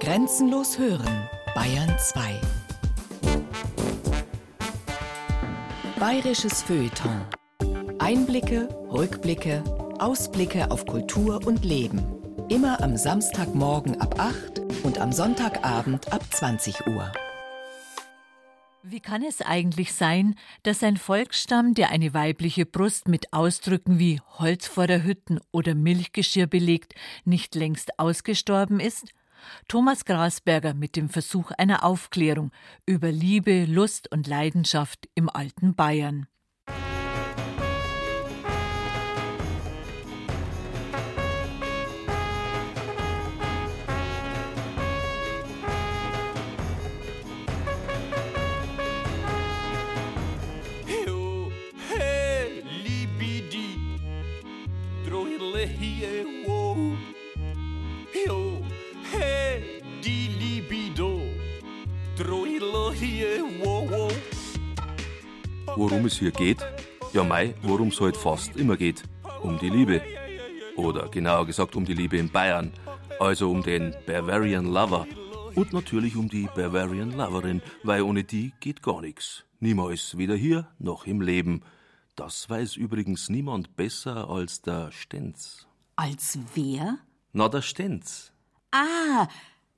Grenzenlos hören, Bayern 2. Bayerisches Feuilleton. Einblicke, Rückblicke, Ausblicke auf Kultur und Leben. Immer am Samstagmorgen ab 8 und am Sonntagabend ab 20 Uhr. Wie kann es eigentlich sein, dass ein Volksstamm, der eine weibliche Brust mit Ausdrücken wie Holz vor der Hütten oder Milchgeschirr belegt, nicht längst ausgestorben ist? Thomas Grasberger mit dem Versuch einer Aufklärung über Liebe, Lust und Leidenschaft im alten Bayern. Worum es hier geht? Ja, Mai, worum es halt fast immer geht. Um die Liebe. Oder genauer gesagt um die Liebe in Bayern. Also um den Bavarian Lover. Und natürlich um die Bavarian Loverin, weil ohne die geht gar nichts. Niemals, weder hier noch im Leben. Das weiß übrigens niemand besser als der Stenz. Als wer? Na, der Stenz. Ah,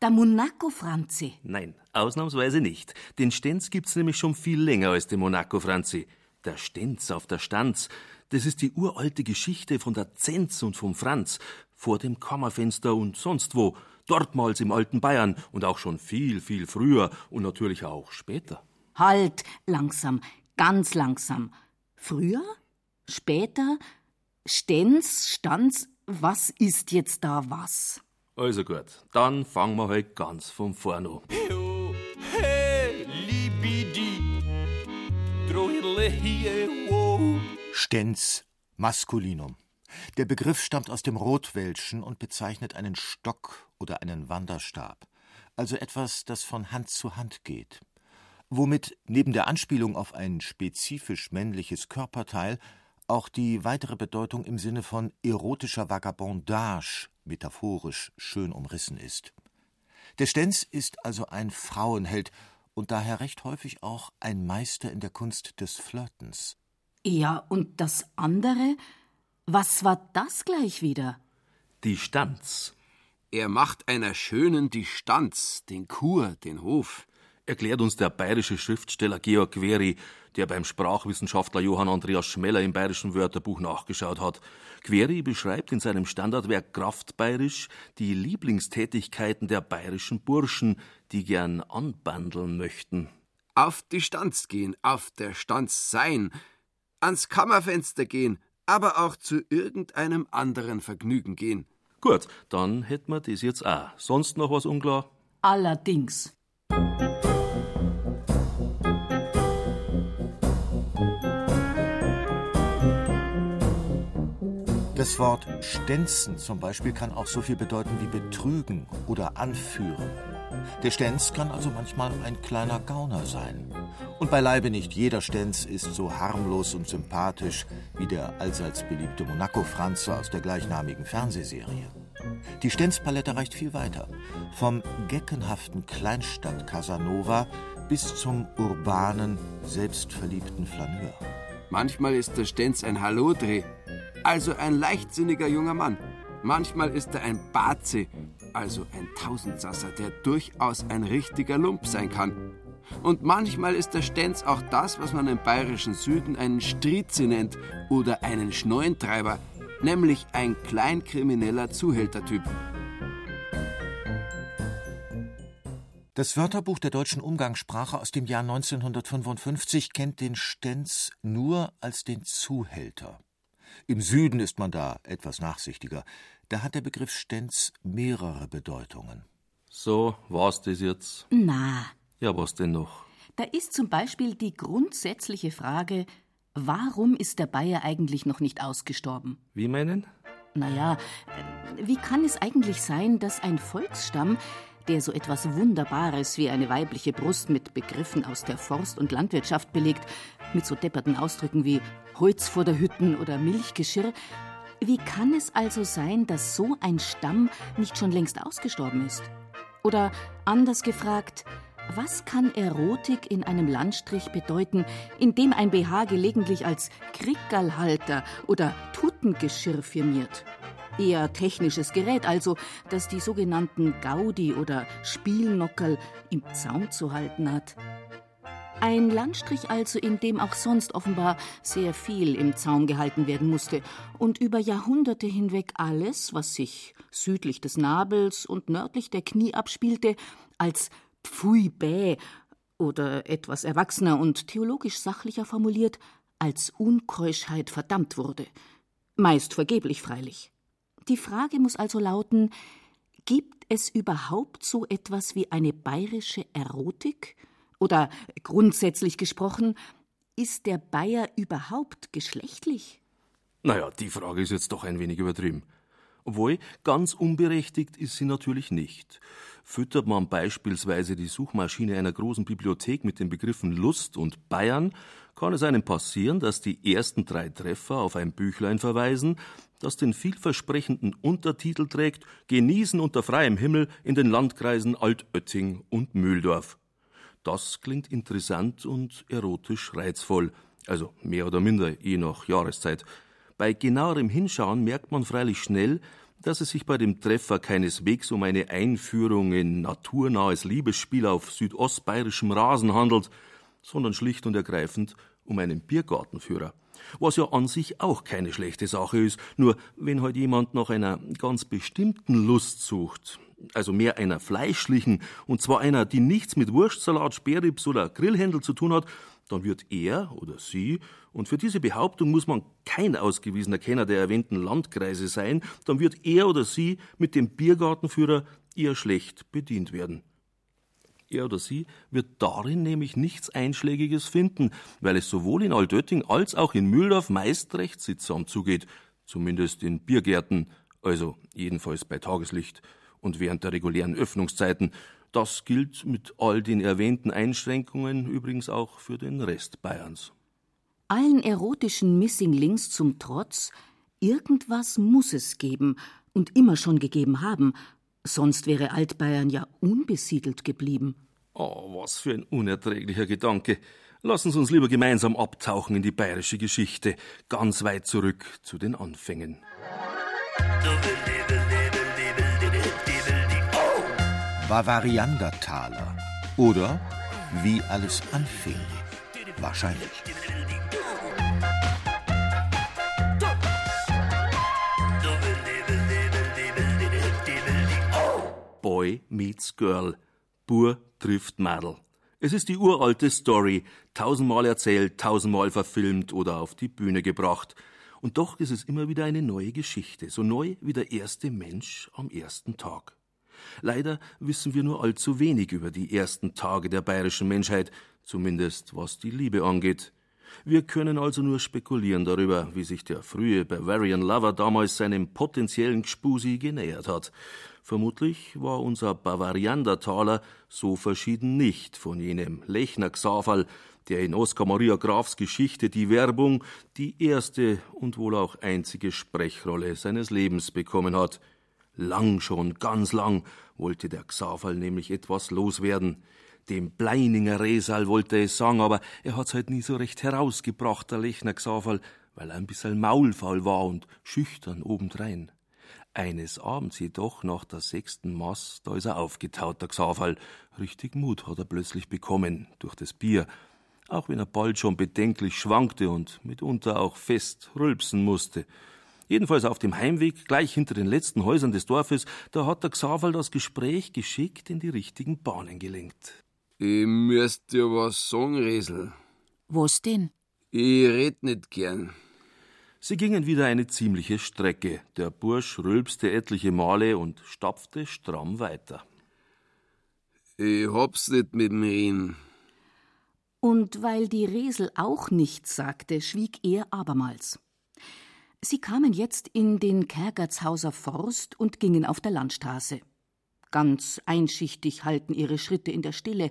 der Monaco-Franzi. Nein, ausnahmsweise nicht. Den Stenz gibt's nämlich schon viel länger als den Monaco-Franzi. Der Stenz auf der Stanz, das ist die uralte Geschichte von der Zenz und vom Franz. Vor dem Kammerfenster und sonst wo. Dortmals im alten Bayern und auch schon viel, viel früher und natürlich auch später. Halt, langsam, ganz langsam. Früher? Später? Stenz? Stanz? Was ist jetzt da was? Also gut, dann fangen wir halt ganz von vorn an. Stenz, Maskulinum. Der Begriff stammt aus dem Rotwelschen und bezeichnet einen Stock oder einen Wanderstab, also etwas, das von Hand zu Hand geht, womit neben der Anspielung auf ein spezifisch männliches Körperteil auch die weitere Bedeutung im Sinne von erotischer Vagabondage metaphorisch schön umrissen ist. Der Stenz ist also ein Frauenheld und daher recht häufig auch ein Meister in der Kunst des Flirtens. Ja, und das andere? Was war das gleich wieder? Die Stanz. Er macht einer Schönen die Stanz, den Kur, den Hof. Erklärt uns der bayerische Schriftsteller Georg Query, der beim Sprachwissenschaftler Johann Andreas Schmeller im bayerischen Wörterbuch nachgeschaut hat. Query beschreibt in seinem Standardwerk Kraftbayerisch die Lieblingstätigkeiten der bayerischen Burschen, die gern anbandeln möchten. Auf die Stanz gehen, auf der Stanz sein, ans Kammerfenster gehen, aber auch zu irgendeinem anderen Vergnügen gehen. Gut, dann hätten wir das jetzt auch. Sonst noch was unklar? Allerdings. Das Wort Stenzen zum Beispiel kann auch so viel bedeuten wie betrügen oder anführen. Der Stenz kann also manchmal ein kleiner Gauner sein. Und beileibe nicht jeder Stenz ist so harmlos und sympathisch wie der allseits beliebte Monaco-Franze aus der gleichnamigen Fernsehserie. Die Stenzpalette reicht viel weiter. Vom geckenhaften Kleinstadt Casanova bis zum urbanen, selbstverliebten Flaneur. Manchmal ist der Stenz ein Hallodreh, also ein leichtsinniger junger Mann. Manchmal ist er ein Baze, also ein Tausendsasser, der durchaus ein richtiger Lump sein kann. Und manchmal ist der Stenz auch das, was man im bayerischen Süden einen Strize nennt oder einen Schneuentreiber, nämlich ein kleinkrimineller Zuhältertyp. Das Wörterbuch der deutschen Umgangssprache aus dem Jahr 1955 kennt den Stenz nur als den Zuhälter. Im Süden ist man da etwas nachsichtiger. Da hat der Begriff Stenz mehrere Bedeutungen. So, war's das jetzt? Na. Ja, was denn noch? Da ist zum Beispiel die grundsätzliche Frage, warum ist der Bayer eigentlich noch nicht ausgestorben? Wie meinen? Naja, äh, wie kann es eigentlich sein, dass ein Volksstamm, der so etwas Wunderbares wie eine weibliche Brust mit Begriffen aus der Forst- und Landwirtschaft belegt, mit so depperten Ausdrücken wie Holz vor der Hütten oder Milchgeschirr, wie kann es also sein, dass so ein Stamm nicht schon längst ausgestorben ist? Oder anders gefragt, was kann Erotik in einem Landstrich bedeuten, in dem ein BH gelegentlich als Krickerlhalter oder Tuttengeschirr firmiert? Eher technisches Gerät also, das die sogenannten Gaudi oder Spielnockerl im Zaum zu halten hat. Ein Landstrich also, in dem auch sonst offenbar sehr viel im Zaum gehalten werden musste und über Jahrhunderte hinweg alles, was sich südlich des Nabels und nördlich der Knie abspielte, als Pfui bäh oder etwas erwachsener und theologisch sachlicher formuliert, als Unkeuschheit verdammt wurde. Meist vergeblich freilich. Die Frage muss also lauten: Gibt es überhaupt so etwas wie eine bayerische Erotik? Oder grundsätzlich gesprochen, ist der Bayer überhaupt geschlechtlich? Naja, die Frage ist jetzt doch ein wenig übertrieben. Obwohl, ganz unberechtigt ist sie natürlich nicht. Füttert man beispielsweise die Suchmaschine einer großen Bibliothek mit den Begriffen Lust und Bayern, kann es einem passieren, dass die ersten drei Treffer auf ein Büchlein verweisen, das den vielversprechenden Untertitel trägt Genießen unter freiem Himmel in den Landkreisen Altötting und Mühldorf. Das klingt interessant und erotisch reizvoll, also mehr oder minder je nach Jahreszeit. Bei genauerem Hinschauen merkt man freilich schnell, dass es sich bei dem Treffer keineswegs um eine Einführung in naturnahes Liebesspiel auf südostbayerischem Rasen handelt, sondern schlicht und ergreifend um einen Biergartenführer. Was ja an sich auch keine schlechte Sache ist, nur wenn halt jemand nach einer ganz bestimmten Lust sucht, also mehr einer fleischlichen, und zwar einer, die nichts mit Wurstsalat, Sperrrips oder Grillhändel zu tun hat, dann wird er oder sie, und für diese Behauptung muss man kein ausgewiesener Kenner der erwähnten Landkreise sein, dann wird er oder sie mit dem Biergartenführer eher schlecht bedient werden. Er oder sie wird darin nämlich nichts Einschlägiges finden, weil es sowohl in Altötting als auch in Mühldorf meist recht sittsam zugeht, zumindest in Biergärten, also jedenfalls bei Tageslicht und während der regulären Öffnungszeiten. Das gilt mit all den erwähnten Einschränkungen übrigens auch für den Rest Bayerns. Allen erotischen Missing Links zum Trotz, irgendwas muss es geben und immer schon gegeben haben, sonst wäre Altbayern ja unbesiedelt geblieben. Oh, was für ein unerträglicher Gedanke. Lassen Sie uns lieber gemeinsam abtauchen in die bayerische Geschichte, ganz weit zurück zu den Anfängen. Bavariandertaler oder Wie alles anfing. Wahrscheinlich. Boy meets Girl. Bur trifft Madel. Es ist die uralte Story, tausendmal erzählt, tausendmal verfilmt oder auf die Bühne gebracht. Und doch ist es immer wieder eine neue Geschichte, so neu wie der erste Mensch am ersten Tag. Leider wissen wir nur allzu wenig über die ersten Tage der bayerischen Menschheit, zumindest was die Liebe angeht. Wir können also nur spekulieren darüber, wie sich der frühe Bavarian Lover damals seinem potenziellen Gspusi genähert hat. Vermutlich war unser Bavariandertaler so verschieden nicht von jenem Lechner Xaverl, der in Oskar Maria Grafs Geschichte die Werbung die erste und wohl auch einzige Sprechrolle seines Lebens bekommen hat. Lang schon, ganz lang, wollte der Xaverl nämlich etwas loswerden. Dem Bleininger Resal wollte es sagen, aber er hat's halt nie so recht herausgebracht, der Lechner Xaverl, weil er ein bisschen maulfaul war und schüchtern obendrein. Eines Abends jedoch, nach der sechsten Maß, da ist er aufgetaut, der Xaverl. Richtig Mut hat er plötzlich bekommen, durch das Bier. Auch wenn er bald schon bedenklich schwankte und mitunter auch fest rülpsen musste. Jedenfalls auf dem Heimweg, gleich hinter den letzten Häusern des Dorfes, da hat der Xaverl das Gespräch geschickt in die richtigen Bahnen gelenkt. Ich müsst dir was sagen, Resel. Was denn? Ich red nicht gern. Sie gingen wieder eine ziemliche Strecke. Der Bursch rülpste etliche Male und stapfte stramm weiter. Ich hab's nicht mit dem Reden. Und weil die Resel auch nichts sagte, schwieg er abermals. Sie kamen jetzt in den Kergertshauser Forst und gingen auf der Landstraße. Ganz einschichtig halten ihre Schritte in der Stille.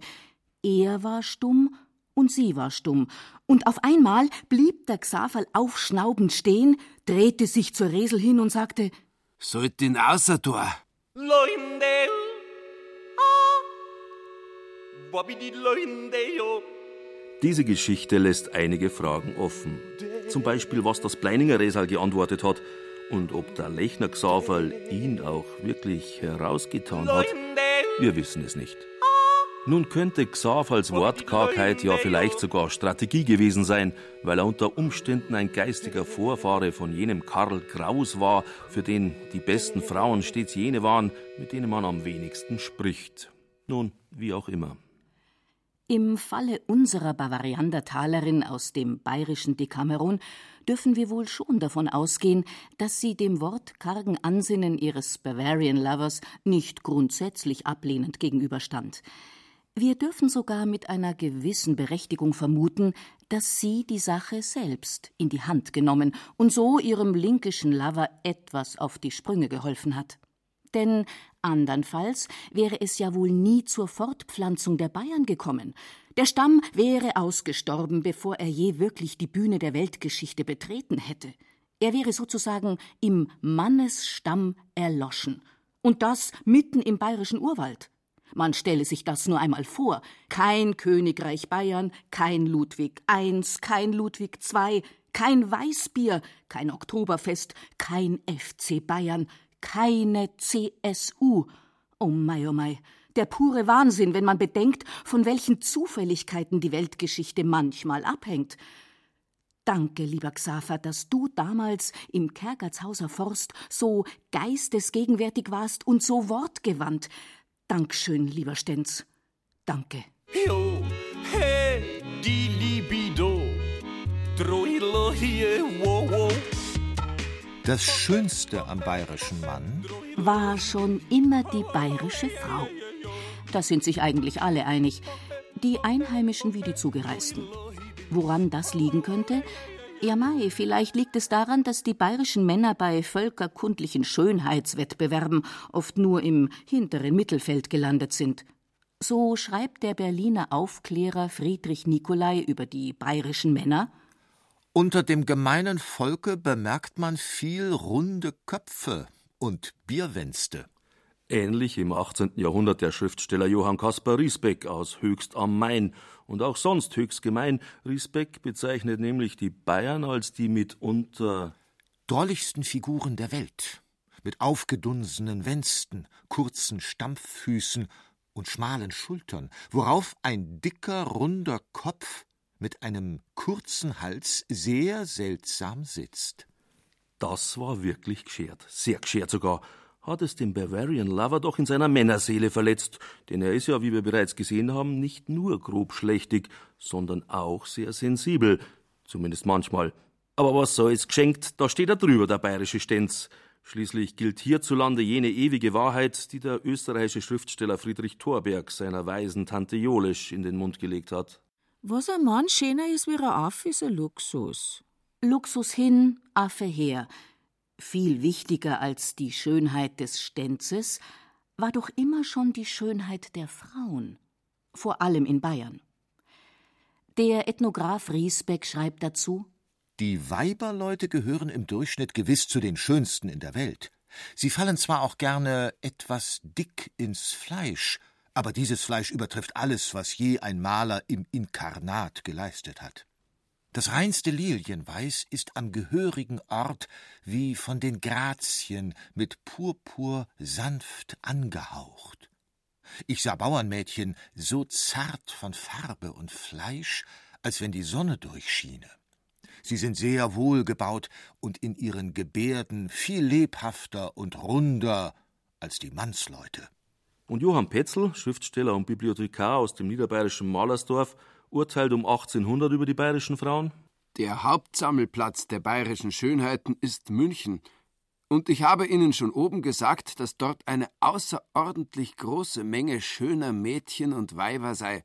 Er war stumm und sie war stumm. Und auf einmal blieb der Xaverl aufschnaubend stehen, drehte sich zur Resel hin und sagte: Sollt ihn außer Tor. Diese Geschichte lässt einige Fragen offen. Zum Beispiel, was das Pleininger Resal geantwortet hat und ob der Lechner Xaverl ihn auch wirklich herausgetan hat. Wir wissen es nicht. Nun könnte Xavals Wortkargheit ja vielleicht sogar Strategie gewesen sein, weil er unter Umständen ein geistiger Vorfahre von jenem Karl Kraus war, für den die besten Frauen stets jene waren, mit denen man am wenigsten spricht. Nun, wie auch immer. Im Falle unserer Bavariandertalerin aus dem bayerischen Dekameron dürfen wir wohl schon davon ausgehen, dass sie dem wortkargen Ansinnen ihres Bavarian Lovers nicht grundsätzlich ablehnend gegenüberstand. Wir dürfen sogar mit einer gewissen Berechtigung vermuten, dass sie die Sache selbst in die Hand genommen und so ihrem linkischen Lover etwas auf die Sprünge geholfen hat. Denn andernfalls wäre es ja wohl nie zur Fortpflanzung der Bayern gekommen. Der Stamm wäre ausgestorben, bevor er je wirklich die Bühne der Weltgeschichte betreten hätte. Er wäre sozusagen im Mannesstamm erloschen. Und das mitten im bayerischen Urwald. Man stelle sich das nur einmal vor. Kein Königreich Bayern, kein Ludwig I, kein Ludwig II, kein Weißbier, kein Oktoberfest, kein FC Bayern, keine CSU. Oh mei, oh mei. Der pure Wahnsinn, wenn man bedenkt, von welchen Zufälligkeiten die Weltgeschichte manchmal abhängt. Danke, lieber Xaver, dass du damals im Kergertshauser Forst so geistesgegenwärtig warst und so wortgewandt. Dankeschön, lieber Stenz. Danke. Jo, hey, die Libido. Droilo hier, wow, wow. Das Schönste am bayerischen Mann war schon immer die bayerische Frau. Da sind sich eigentlich alle einig, die Einheimischen wie die Zugereisten. Woran das liegen könnte, ja, Mai, vielleicht liegt es daran, dass die bayerischen Männer bei völkerkundlichen Schönheitswettbewerben oft nur im hinteren Mittelfeld gelandet sind. So schreibt der Berliner Aufklärer Friedrich Nicolai über die bayerischen Männer. Unter dem gemeinen Volke bemerkt man viel runde Köpfe und Bierwänste. Ähnlich im 18. Jahrhundert der Schriftsteller Johann Caspar Riesbeck aus Höchst am Main und auch sonst höchst gemein. Riesbeck bezeichnet nämlich die Bayern als die mitunter drolligsten Figuren der Welt, mit aufgedunsenen Wänsten, kurzen Stampffüßen und schmalen Schultern, worauf ein dicker, runder Kopf mit einem kurzen Hals sehr seltsam sitzt. Das war wirklich geschert, sehr geschert sogar, hat es den Bavarian Lover doch in seiner Männerseele verletzt, denn er ist ja, wie wir bereits gesehen haben, nicht nur grobschlächtig, sondern auch sehr sensibel, zumindest manchmal. Aber was soll's geschenkt, da steht er drüber, der bayerische Stenz. Schließlich gilt hierzulande jene ewige Wahrheit, die der österreichische Schriftsteller Friedrich Thorberg seiner weisen Tante Jolisch in den Mund gelegt hat. Was ein Mann schöner ist wie ein Affe, ist ein Luxus. Luxus hin, Affe her. Viel wichtiger als die Schönheit des Stenzes war doch immer schon die Schönheit der Frauen, vor allem in Bayern. Der Ethnograph Riesbeck schreibt dazu Die Weiberleute gehören im Durchschnitt gewiss zu den schönsten in der Welt. Sie fallen zwar auch gerne etwas dick ins Fleisch, aber dieses Fleisch übertrifft alles, was je ein Maler im Inkarnat geleistet hat. Das reinste Lilienweiß ist am gehörigen Ort wie von den Grazien mit Purpur sanft angehaucht. Ich sah Bauernmädchen so zart von Farbe und Fleisch, als wenn die Sonne durchschiene. Sie sind sehr wohlgebaut und in ihren Gebärden viel lebhafter und runder als die Mannsleute. Und Johann Petzel, Schriftsteller und Bibliothekar aus dem niederbayerischen Malersdorf, urteilt um 1800 über die bayerischen Frauen? Der Hauptsammelplatz der bayerischen Schönheiten ist München. Und ich habe Ihnen schon oben gesagt, dass dort eine außerordentlich große Menge schöner Mädchen und Weiber sei.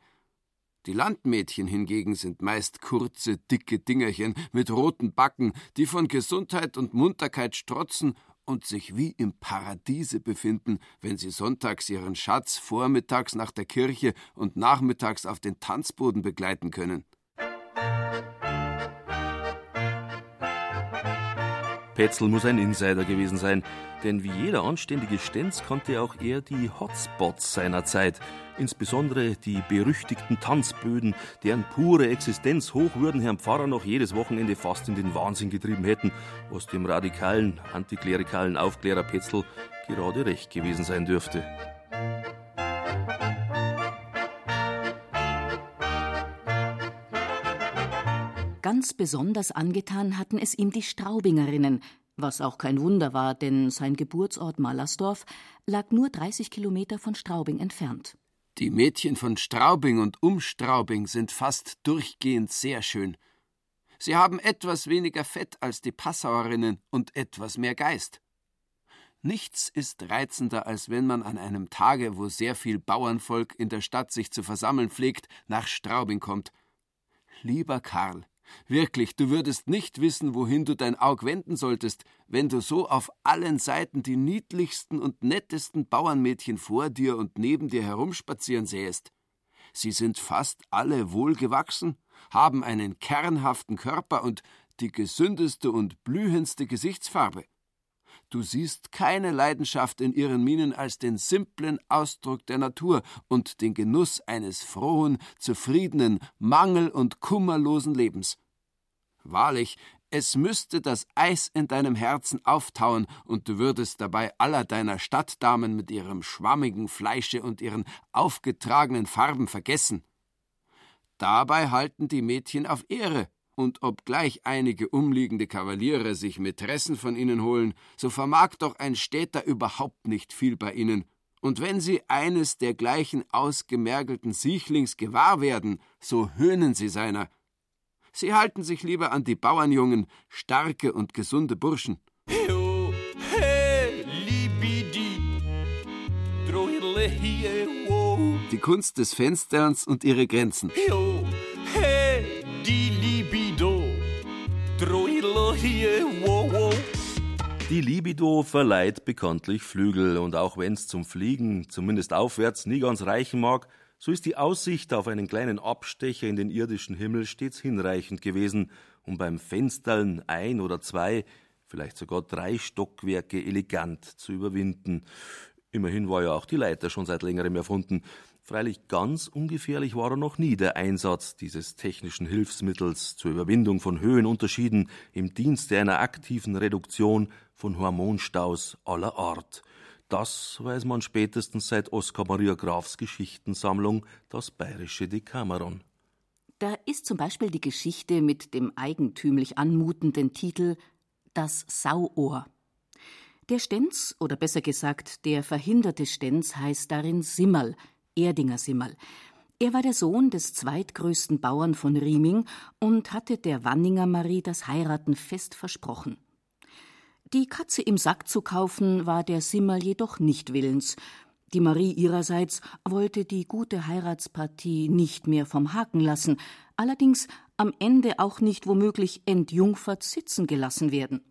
Die Landmädchen hingegen sind meist kurze, dicke Dingerchen mit roten Backen, die von Gesundheit und Munterkeit strotzen und sich wie im Paradiese befinden, wenn sie sonntags ihren Schatz vormittags nach der Kirche und nachmittags auf den Tanzboden begleiten können. Petzel muss ein Insider gewesen sein, denn wie jeder anständige Stenz kannte auch er die Hotspots seiner Zeit, insbesondere die berüchtigten Tanzböden, deren pure Existenz Hochwürden Herrn Pfarrer noch jedes Wochenende fast in den Wahnsinn getrieben hätten, was dem radikalen, antiklerikalen Aufklärer Petzel gerade recht gewesen sein dürfte. Ganz besonders angetan hatten es ihm die Straubingerinnen, was auch kein Wunder war, denn sein Geburtsort Mallersdorf lag nur 30 Kilometer von Straubing entfernt. Die Mädchen von Straubing und um Straubing sind fast durchgehend sehr schön. Sie haben etwas weniger Fett als die Passauerinnen und etwas mehr Geist. Nichts ist reizender, als wenn man an einem Tage, wo sehr viel Bauernvolk in der Stadt sich zu versammeln pflegt, nach Straubing kommt. Lieber Karl, Wirklich, du würdest nicht wissen, wohin du dein Aug wenden solltest, wenn du so auf allen Seiten die niedlichsten und nettesten Bauernmädchen vor dir und neben dir herumspazieren sähest. Sie sind fast alle wohlgewachsen, haben einen kernhaften Körper und die gesündeste und blühendste Gesichtsfarbe. Du siehst keine Leidenschaft in ihren Mienen als den simplen Ausdruck der Natur und den Genuss eines frohen, zufriedenen, mangel- und kummerlosen Lebens. Wahrlich, es müsste das Eis in deinem Herzen auftauen, und du würdest dabei aller deiner Stadtdamen mit ihrem schwammigen Fleische und ihren aufgetragenen Farben vergessen. Dabei halten die Mädchen auf Ehre, und obgleich einige umliegende Kavaliere sich Mätressen von ihnen holen, so vermag doch ein Städter überhaupt nicht viel bei ihnen, und wenn sie eines dergleichen ausgemergelten Siechlings gewahr werden, so höhnen sie seiner. Sie halten sich lieber an die Bauernjungen, starke und gesunde Burschen. Die Kunst des Fensterns und ihre Grenzen. Die Libido verleiht bekanntlich Flügel, und auch wenn's zum Fliegen, zumindest aufwärts, nie ganz reichen mag, so ist die Aussicht auf einen kleinen Abstecher in den irdischen Himmel stets hinreichend gewesen, um beim Fenstern ein oder zwei, vielleicht sogar drei Stockwerke elegant zu überwinden. Immerhin war ja auch die Leiter schon seit längerem erfunden. Freilich ganz ungefährlich war er noch nie der Einsatz dieses technischen Hilfsmittels zur Überwindung von Höhenunterschieden im Dienste einer aktiven Reduktion von Hormonstaus aller Art. Das weiß man spätestens seit Oskar Maria Grafs Geschichtensammlung Das bayerische Decameron. Da ist zum Beispiel die Geschichte mit dem eigentümlich anmutenden Titel Das Sauohr. Der Stenz, oder besser gesagt, der verhinderte Stenz heißt darin Simmerl, Erdinger Simmerl. Er war der Sohn des zweitgrößten Bauern von Rieming und hatte der Wanninger Marie das Heiraten fest versprochen. Die Katze im Sack zu kaufen, war der Simmerl jedoch nicht willens. Die Marie ihrerseits wollte die gute Heiratspartie nicht mehr vom Haken lassen, allerdings am Ende auch nicht womöglich entjungfert sitzen gelassen werden.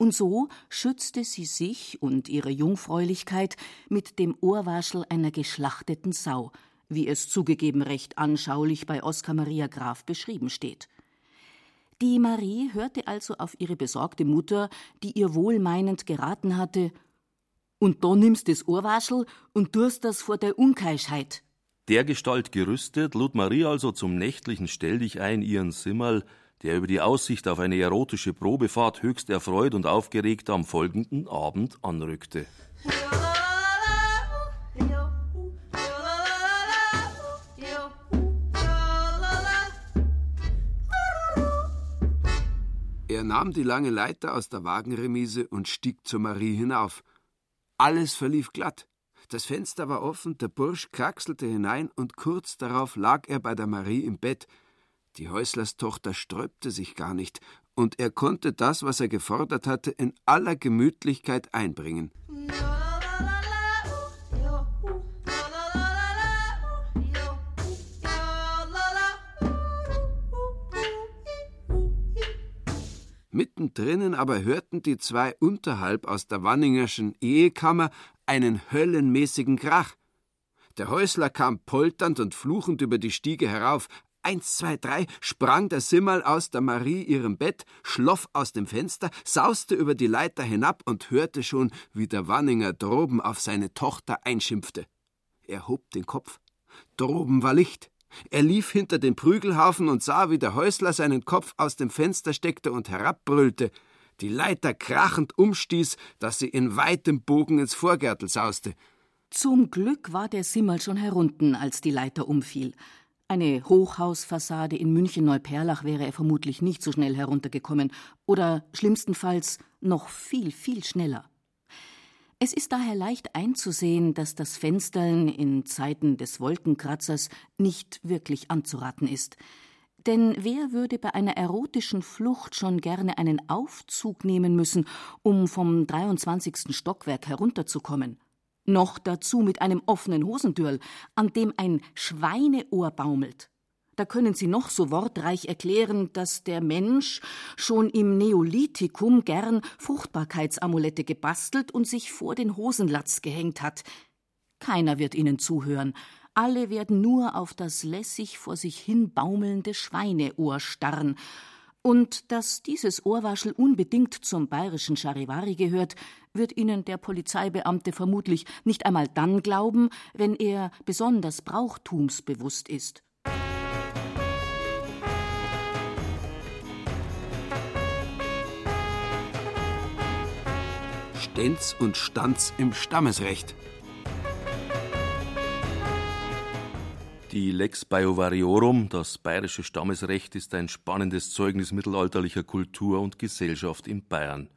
Und so schützte sie sich und ihre Jungfräulichkeit mit dem Ohrwaschel einer geschlachteten Sau, wie es zugegeben recht anschaulich bei Oskar Maria Graf beschrieben steht. Die Marie hörte also auf ihre besorgte Mutter, die ihr wohlmeinend geraten hatte, und da nimmst das Ohrwaschel und tust das vor der Unkeischheit. Der Gestalt gerüstet, lud Marie also zum nächtlichen Stelldichein ihren Simmerl, der über die Aussicht auf eine erotische Probefahrt höchst erfreut und aufgeregt am folgenden Abend anrückte. Er nahm die lange Leiter aus der Wagenremise und stieg zur Marie hinauf. Alles verlief glatt. Das Fenster war offen, der Bursch kraxelte hinein und kurz darauf lag er bei der Marie im Bett, die Häuslerstochter sträubte sich gar nicht, und er konnte das, was er gefordert hatte, in aller Gemütlichkeit einbringen. Mittendrinnen aber hörten die zwei unterhalb aus der Wanningerschen Ehekammer einen höllenmäßigen Krach. Der Häusler kam polternd und fluchend über die Stiege herauf, eins, zwei, drei, sprang der Simmerl aus der Marie ihrem Bett, schloff aus dem Fenster, sauste über die Leiter hinab und hörte schon, wie der Wanninger droben auf seine Tochter einschimpfte. Er hob den Kopf. Droben war Licht. Er lief hinter den Prügelhaufen und sah, wie der Häusler seinen Kopf aus dem Fenster steckte und herabbrüllte, die Leiter krachend umstieß, dass sie in weitem Bogen ins Vorgärtel sauste. Zum Glück war der Simmel schon herunten, als die Leiter umfiel. Eine Hochhausfassade in München-Neuperlach wäre er vermutlich nicht so schnell heruntergekommen oder schlimmstenfalls noch viel, viel schneller. Es ist daher leicht einzusehen, dass das Fenstern in Zeiten des Wolkenkratzers nicht wirklich anzuraten ist. Denn wer würde bei einer erotischen Flucht schon gerne einen Aufzug nehmen müssen, um vom 23. Stockwerk herunterzukommen? Noch dazu mit einem offenen Hosentürl, an dem ein Schweineohr baumelt. Da können Sie noch so wortreich erklären, dass der Mensch schon im Neolithikum gern Fruchtbarkeitsamulette gebastelt und sich vor den Hosenlatz gehängt hat. Keiner wird Ihnen zuhören. Alle werden nur auf das lässig vor sich hin baumelnde Schweineohr starren. Und dass dieses Ohrwaschel unbedingt zum bayerischen Charivari gehört, wird Ihnen der Polizeibeamte vermutlich nicht einmal dann glauben, wenn er besonders brauchtumsbewusst ist. Stenz und Stanz im Stammesrecht. Die Lex Biovariorum, das bayerische Stammesrecht, ist ein spannendes Zeugnis mittelalterlicher Kultur und Gesellschaft in Bayern.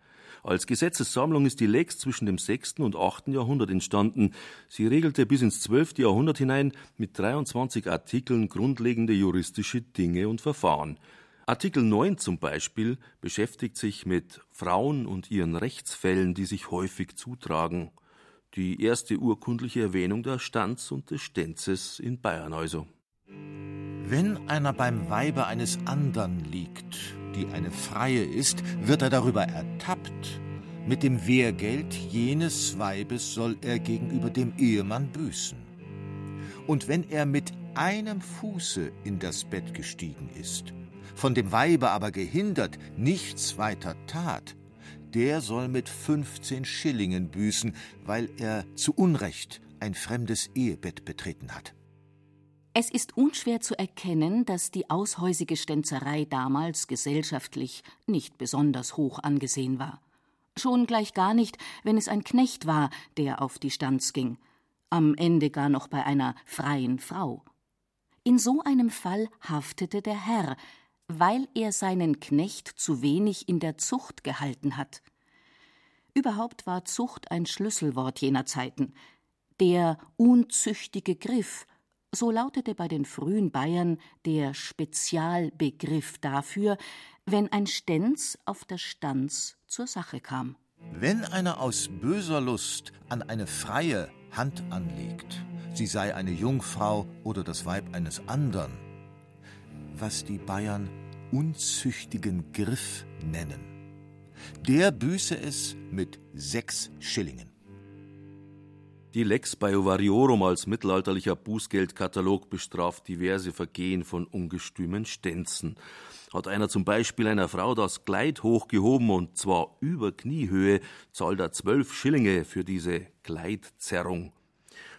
Als Gesetzessammlung ist die Lex zwischen dem 6. und 8. Jahrhundert entstanden. Sie regelte bis ins 12. Jahrhundert hinein mit 23 Artikeln grundlegende juristische Dinge und Verfahren. Artikel 9 zum Beispiel beschäftigt sich mit Frauen und ihren Rechtsfällen, die sich häufig zutragen. Die erste urkundliche Erwähnung der Stanz und des Stenzes in Bayern also. Wenn einer beim Weibe eines andern liegt, die eine Freie ist, wird er darüber ertappt. Mit dem Wehrgeld jenes Weibes soll er gegenüber dem Ehemann büßen. Und wenn er mit einem Fuße in das Bett gestiegen ist, von dem Weibe aber gehindert nichts weiter tat, der soll mit 15 Schillingen büßen, weil er zu Unrecht ein fremdes Ehebett betreten hat. Es ist unschwer zu erkennen, dass die aushäusige Stänzerei damals gesellschaftlich nicht besonders hoch angesehen war. Schon gleich gar nicht, wenn es ein Knecht war, der auf die Stanz ging, am Ende gar noch bei einer freien Frau. In so einem Fall haftete der Herr, weil er seinen Knecht zu wenig in der Zucht gehalten hat. Überhaupt war Zucht ein Schlüsselwort jener Zeiten. Der unzüchtige Griff, so lautete bei den frühen Bayern der Spezialbegriff dafür, wenn ein Stenz auf der Stanz zur Sache kam. Wenn einer aus böser Lust an eine freie Hand anlegt, sie sei eine Jungfrau oder das Weib eines andern, was die Bayern unzüchtigen Griff nennen. Der büße es mit sechs Schillingen. Die Lex Biovariorum als mittelalterlicher Bußgeldkatalog bestraft diverse Vergehen von ungestümen Stänzen. Hat einer zum Beispiel einer Frau das Kleid hochgehoben und zwar über Kniehöhe, zahlt er zwölf Schillinge für diese Kleidzerrung.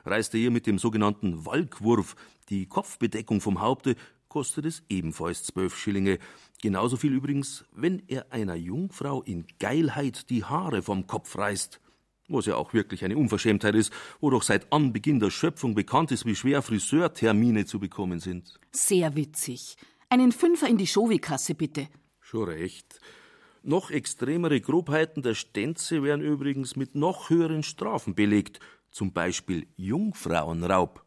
Reißt er ihr mit dem sogenannten Walkwurf die Kopfbedeckung vom Haupte, kostet es ebenfalls zwölf Schillinge. Genauso viel übrigens, wenn er einer Jungfrau in Geilheit die Haare vom Kopf reißt. Was ja auch wirklich eine Unverschämtheit ist, wo doch seit Anbeginn der Schöpfung bekannt ist, wie schwer Friseurtermine zu bekommen sind. Sehr witzig. Einen Fünfer in die Schowi-Kasse, bitte. Schon recht. Noch extremere Grobheiten der Stänze werden übrigens mit noch höheren Strafen belegt, zum Beispiel Jungfrauenraub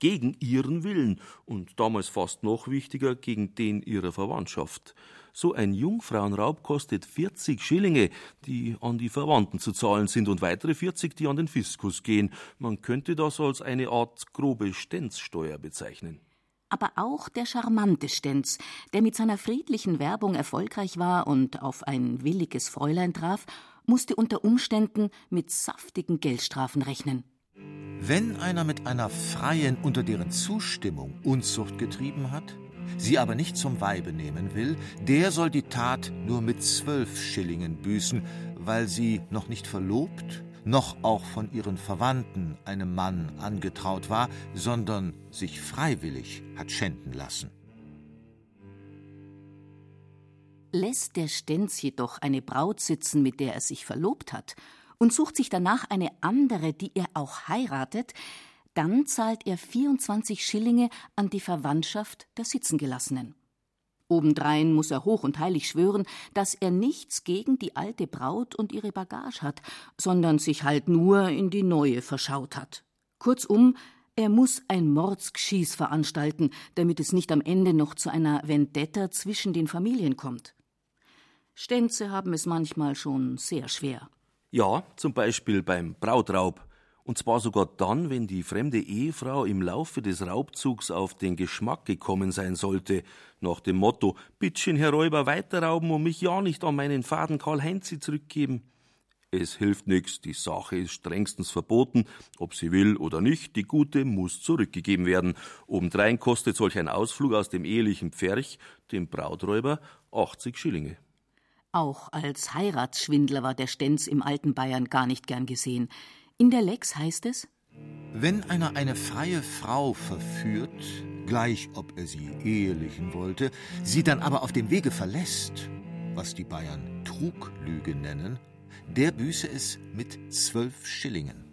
gegen ihren Willen und damals fast noch wichtiger gegen den ihrer Verwandtschaft. So ein Jungfrauenraub kostet 40 Schillinge, die an die Verwandten zu zahlen sind und weitere 40, die an den Fiskus gehen. Man könnte das als eine Art grobe Stenzsteuer bezeichnen. Aber auch der charmante Stenz, der mit seiner friedlichen Werbung erfolgreich war und auf ein williges Fräulein traf, musste unter Umständen mit saftigen Geldstrafen rechnen. Wenn einer mit einer Freien unter deren Zustimmung Unzucht getrieben hat, sie aber nicht zum Weibe nehmen will, der soll die Tat nur mit zwölf Schillingen büßen, weil sie noch nicht verlobt, noch auch von ihren Verwandten einem Mann angetraut war, sondern sich freiwillig hat schänden lassen. Lässt der Stenz jedoch eine Braut sitzen, mit der er sich verlobt hat, und sucht sich danach eine andere, die er auch heiratet, dann zahlt er 24 Schillinge an die Verwandtschaft der Sitzengelassenen. Obendrein muss er hoch und heilig schwören, dass er nichts gegen die alte Braut und ihre Bagage hat, sondern sich halt nur in die neue verschaut hat. Kurzum, er muss ein Mordsgschieß veranstalten, damit es nicht am Ende noch zu einer Vendetta zwischen den Familien kommt. Stänze haben es manchmal schon sehr schwer. Ja, zum Beispiel beim Brautraub. Und zwar sogar dann, wenn die fremde Ehefrau im Laufe des Raubzugs auf den Geschmack gekommen sein sollte, nach dem Motto: Bittchen, Herr Räuber, weiterrauben und mich ja nicht an meinen Faden Karl Heinzi zurückgeben. Es hilft nichts, die Sache ist strengstens verboten, ob sie will oder nicht, die Gute muss zurückgegeben werden. Obendrein kostet solch ein Ausflug aus dem ehelichen Pferch dem Brauträuber 80 Schillinge. Auch als Heiratsschwindler war der Stenz im alten Bayern gar nicht gern gesehen. In der Lex heißt es Wenn einer eine freie Frau verführt, gleich ob er sie ehelichen wollte, sie dann aber auf dem Wege verlässt, was die Bayern Truglüge nennen, der büße es mit zwölf Schillingen.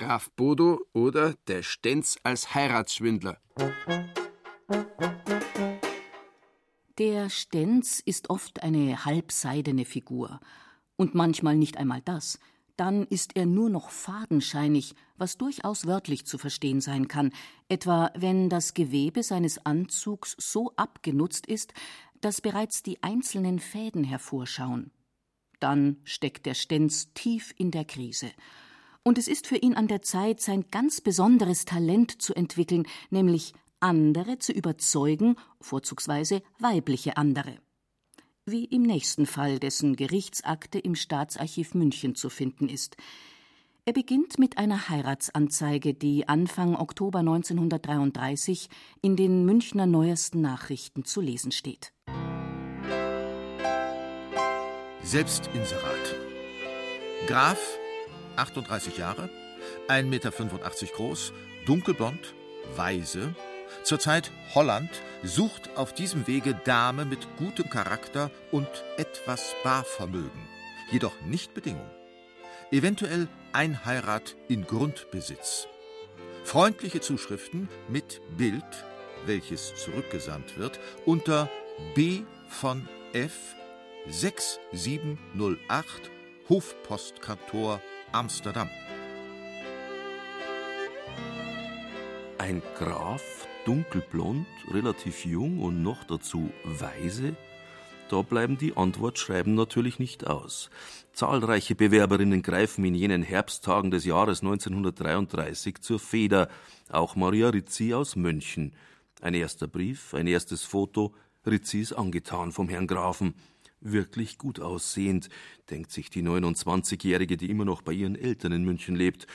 Graf Bodo oder der Stenz als Heiratsschwindler. Der Stenz ist oft eine halbseidene Figur. Und manchmal nicht einmal das. Dann ist er nur noch fadenscheinig, was durchaus wörtlich zu verstehen sein kann, etwa wenn das Gewebe seines Anzugs so abgenutzt ist, dass bereits die einzelnen Fäden hervorschauen. Dann steckt der Stenz tief in der Krise. Und es ist für ihn an der Zeit, sein ganz besonderes Talent zu entwickeln, nämlich andere zu überzeugen, vorzugsweise weibliche andere. Wie im nächsten Fall, dessen Gerichtsakte im Staatsarchiv München zu finden ist. Er beginnt mit einer Heiratsanzeige, die Anfang Oktober 1933 in den Münchner Neuesten Nachrichten zu lesen steht. Selbstinserat. Graf, 38 Jahre, 1,85 Meter groß, dunkelblond, weise, Zurzeit Holland sucht auf diesem Wege Dame mit gutem Charakter und etwas Barvermögen, jedoch nicht Bedingung. Eventuell Einheirat in Grundbesitz. Freundliche Zuschriften mit Bild, welches zurückgesandt wird, unter B von F 6708 Hofpostkantor Amsterdam. Ein Graf dunkelblond, relativ jung und noch dazu weise? Da bleiben die Antwortschreiben natürlich nicht aus. Zahlreiche Bewerberinnen greifen in jenen Herbsttagen des Jahres 1933 zur Feder, auch Maria Rizzi aus München. Ein erster Brief, ein erstes Foto, Rizzi ist angetan vom Herrn Grafen. Wirklich gut aussehend, denkt sich die 29-Jährige, die immer noch bei ihren Eltern in München lebt.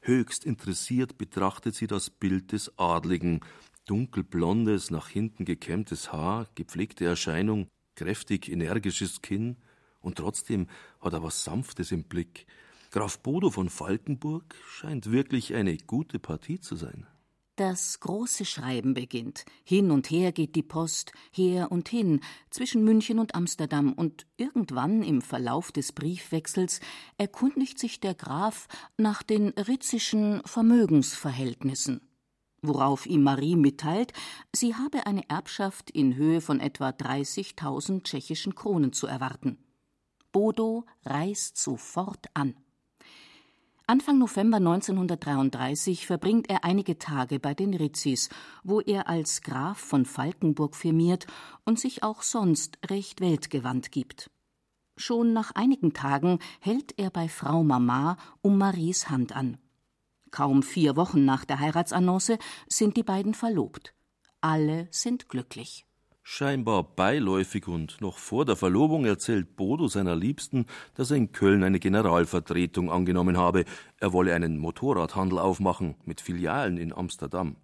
Höchst interessiert betrachtet sie das Bild des Adligen, dunkelblondes, nach hinten gekämmtes Haar, gepflegte Erscheinung, kräftig energisches Kinn, und trotzdem hat er was Sanftes im Blick. Graf Bodo von Falkenburg scheint wirklich eine gute Partie zu sein. Das große Schreiben beginnt. Hin und her geht die Post, her und hin, zwischen München und Amsterdam, und irgendwann im Verlauf des Briefwechsels erkundigt sich der Graf nach den ritzischen Vermögensverhältnissen worauf ihm Marie mitteilt, sie habe eine Erbschaft in Höhe von etwa 30.000 tschechischen Kronen zu erwarten. Bodo reist sofort an. Anfang November 1933 verbringt er einige Tage bei den Rizzis, wo er als Graf von Falkenburg firmiert und sich auch sonst recht weltgewandt gibt. Schon nach einigen Tagen hält er bei Frau Mama um Maries Hand an. Kaum vier Wochen nach der Heiratsannonce sind die beiden verlobt. Alle sind glücklich. Scheinbar beiläufig und noch vor der Verlobung erzählt Bodo seiner Liebsten, dass er in Köln eine Generalvertretung angenommen habe. Er wolle einen Motorradhandel aufmachen mit Filialen in Amsterdam.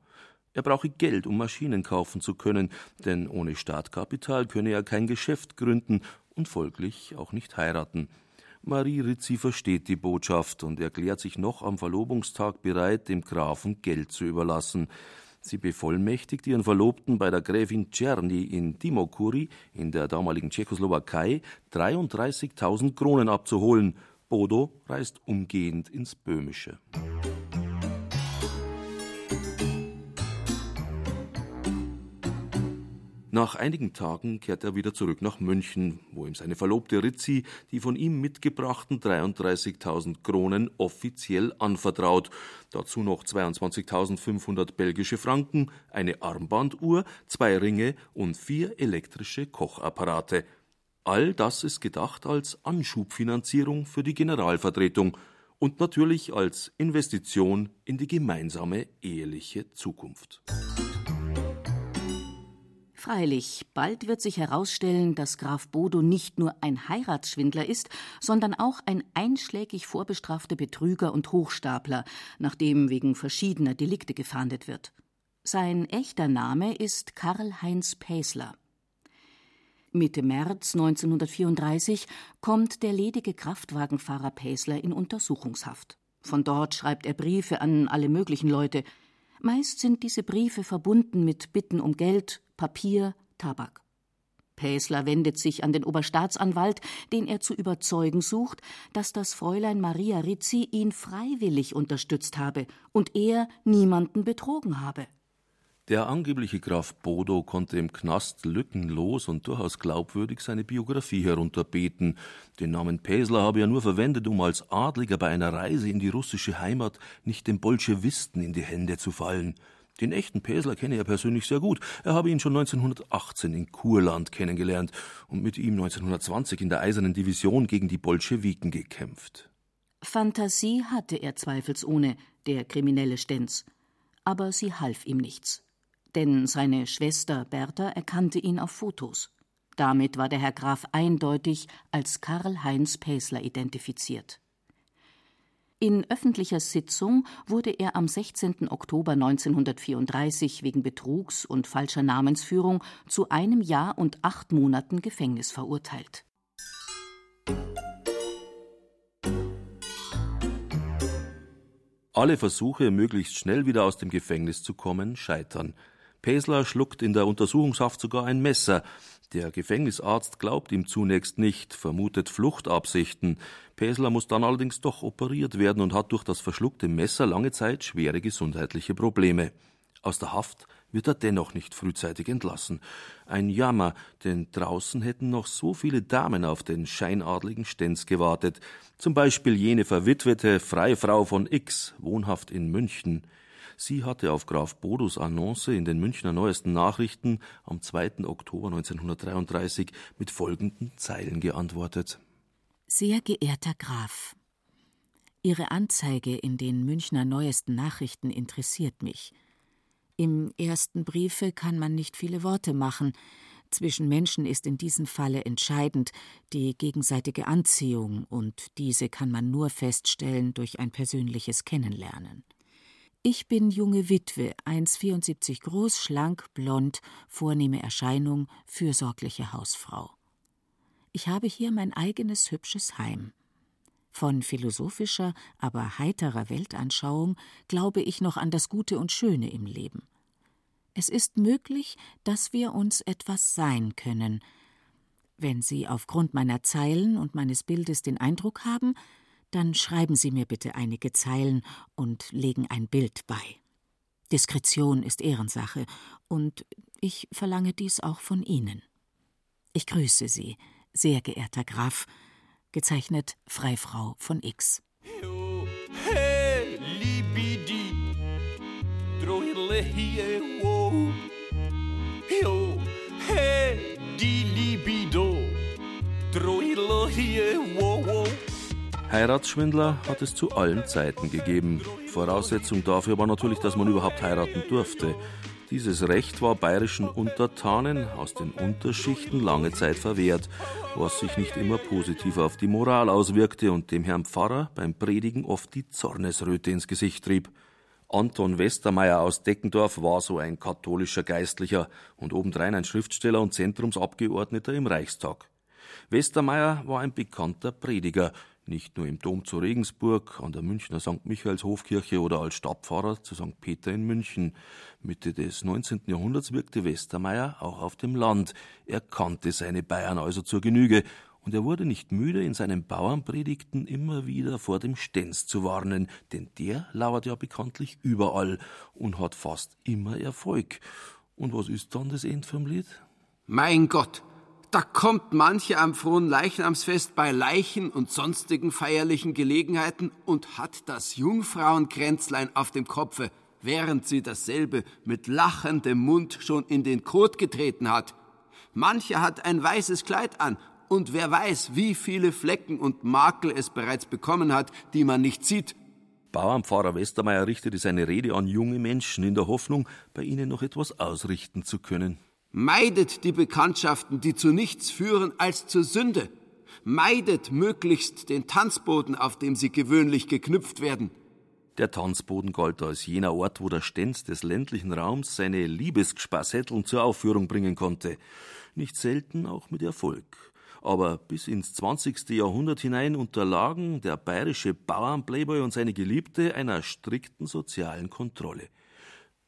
Er brauche Geld, um Maschinen kaufen zu können, denn ohne Startkapital könne er kein Geschäft gründen und folglich auch nicht heiraten. Marie Rizzi versteht die Botschaft und erklärt sich noch am Verlobungstag bereit, dem Grafen Geld zu überlassen. Sie bevollmächtigt ihren Verlobten bei der Gräfin Czerny in Dimokuri in der damaligen Tschechoslowakei 33.000 Kronen abzuholen. Bodo reist umgehend ins Böhmische. Nach einigen Tagen kehrt er wieder zurück nach München, wo ihm seine Verlobte Rizzi die von ihm mitgebrachten 33.000 Kronen offiziell anvertraut. Dazu noch 22.500 belgische Franken, eine Armbanduhr, zwei Ringe und vier elektrische Kochapparate. All das ist gedacht als Anschubfinanzierung für die Generalvertretung und natürlich als Investition in die gemeinsame eheliche Zukunft. Freilich, bald wird sich herausstellen, dass Graf Bodo nicht nur ein Heiratsschwindler ist, sondern auch ein einschlägig vorbestrafter Betrüger und Hochstapler, nach dem wegen verschiedener Delikte gefahndet wird. Sein echter Name ist Karl-Heinz Päsler. Mitte März 1934 kommt der ledige Kraftwagenfahrer Päsler in Untersuchungshaft. Von dort schreibt er Briefe an alle möglichen Leute. Meist sind diese Briefe verbunden mit Bitten um Geld, Papier, Tabak. Päsler wendet sich an den Oberstaatsanwalt, den er zu überzeugen sucht, dass das Fräulein Maria Rizzi ihn freiwillig unterstützt habe und er niemanden betrogen habe. Der angebliche Graf Bodo konnte im Knast lückenlos und durchaus glaubwürdig seine Biografie herunterbeten. Den Namen Päsler habe er nur verwendet, um als Adliger bei einer Reise in die russische Heimat nicht den Bolschewisten in die Hände zu fallen. Den echten Päsler kenne er persönlich sehr gut. Er habe ihn schon 1918 in Kurland kennengelernt und mit ihm 1920 in der Eisernen Division gegen die Bolschewiken gekämpft. Fantasie hatte er zweifelsohne, der kriminelle Stenz. Aber sie half ihm nichts. Denn seine Schwester Bertha erkannte ihn auf Fotos. Damit war der Herr Graf eindeutig als Karl Heinz Päsler identifiziert. In öffentlicher Sitzung wurde er am 16. Oktober 1934 wegen Betrugs und falscher Namensführung zu einem Jahr und acht Monaten Gefängnis verurteilt. Alle Versuche, möglichst schnell wieder aus dem Gefängnis zu kommen, scheitern. Pesler schluckt in der Untersuchungshaft sogar ein Messer. Der Gefängnisarzt glaubt ihm zunächst nicht, vermutet Fluchtabsichten. Pesler muss dann allerdings doch operiert werden und hat durch das verschluckte Messer lange Zeit schwere gesundheitliche Probleme. Aus der Haft wird er dennoch nicht frühzeitig entlassen. Ein Jammer, denn draußen hätten noch so viele Damen auf den scheinadligen Stenz gewartet. Zum Beispiel jene verwitwete Freifrau von X, wohnhaft in München. Sie hatte auf Graf Bodos Annonce in den Münchner Neuesten Nachrichten am 2. Oktober 1933 mit folgenden Zeilen geantwortet. Sehr geehrter Graf, Ihre Anzeige in den Münchner Neuesten Nachrichten interessiert mich. Im ersten Briefe kann man nicht viele Worte machen. Zwischen Menschen ist in diesem Falle entscheidend die gegenseitige Anziehung, und diese kann man nur feststellen durch ein persönliches Kennenlernen. Ich bin junge Witwe, 1,74 groß, schlank, blond, vornehme Erscheinung, fürsorgliche Hausfrau. Ich habe hier mein eigenes hübsches Heim. Von philosophischer, aber heiterer Weltanschauung glaube ich noch an das Gute und Schöne im Leben. Es ist möglich, dass wir uns etwas sein können. Wenn Sie aufgrund meiner Zeilen und meines Bildes den Eindruck haben, dann schreiben Sie mir bitte einige Zeilen und legen ein Bild bei. Diskretion ist Ehrensache, und ich verlange dies auch von Ihnen. Ich grüße Sie, sehr geehrter Graf, gezeichnet Freifrau von X. Hey, libidi, hey, die libido, wo, wo. Heiratsschwindler hat es zu allen Zeiten gegeben. Voraussetzung dafür war natürlich, dass man überhaupt heiraten durfte. Dieses Recht war bayerischen Untertanen aus den Unterschichten lange Zeit verwehrt, was sich nicht immer positiv auf die Moral auswirkte und dem Herrn Pfarrer beim Predigen oft die Zornesröte ins Gesicht trieb. Anton Westermeier aus Deckendorf war so ein katholischer Geistlicher und obendrein ein Schriftsteller und Zentrumsabgeordneter im Reichstag. Westermeier war ein bekannter Prediger, nicht nur im Dom zu Regensburg, an der Münchner St. Michaels Hofkirche oder als Stadtpfarrer zu St. Peter in München. Mitte des 19. Jahrhunderts wirkte Westermeier auch auf dem Land. Er kannte seine Bayern also zur Genüge und er wurde nicht müde, in seinen Bauernpredigten immer wieder vor dem Stenz zu warnen, denn der lauert ja bekanntlich überall und hat fast immer Erfolg. Und was ist dann das End vom Lied? Mein Gott, da kommt manche am frohen Leichnamsfest bei Leichen und sonstigen feierlichen Gelegenheiten und hat das Jungfrauenkränzlein auf dem Kopfe, während sie dasselbe mit lachendem Mund schon in den Kot getreten hat. Mancher hat ein weißes Kleid an, und wer weiß, wie viele Flecken und Makel es bereits bekommen hat, die man nicht sieht. Bauernpfarrer Westermeier richtete seine Rede an junge Menschen in der Hoffnung, bei ihnen noch etwas ausrichten zu können. Meidet die Bekanntschaften, die zu nichts führen als zur Sünde. Meidet möglichst den Tanzboden, auf dem sie gewöhnlich geknüpft werden. Der Tanzboden galt als jener Ort, wo der Stenz des ländlichen Raums seine Liebesgespassetteln zur Aufführung bringen konnte. Nicht selten auch mit Erfolg. Aber bis ins 20. Jahrhundert hinein unterlagen der bayerische Bauernplayboy und seine Geliebte einer strikten sozialen Kontrolle.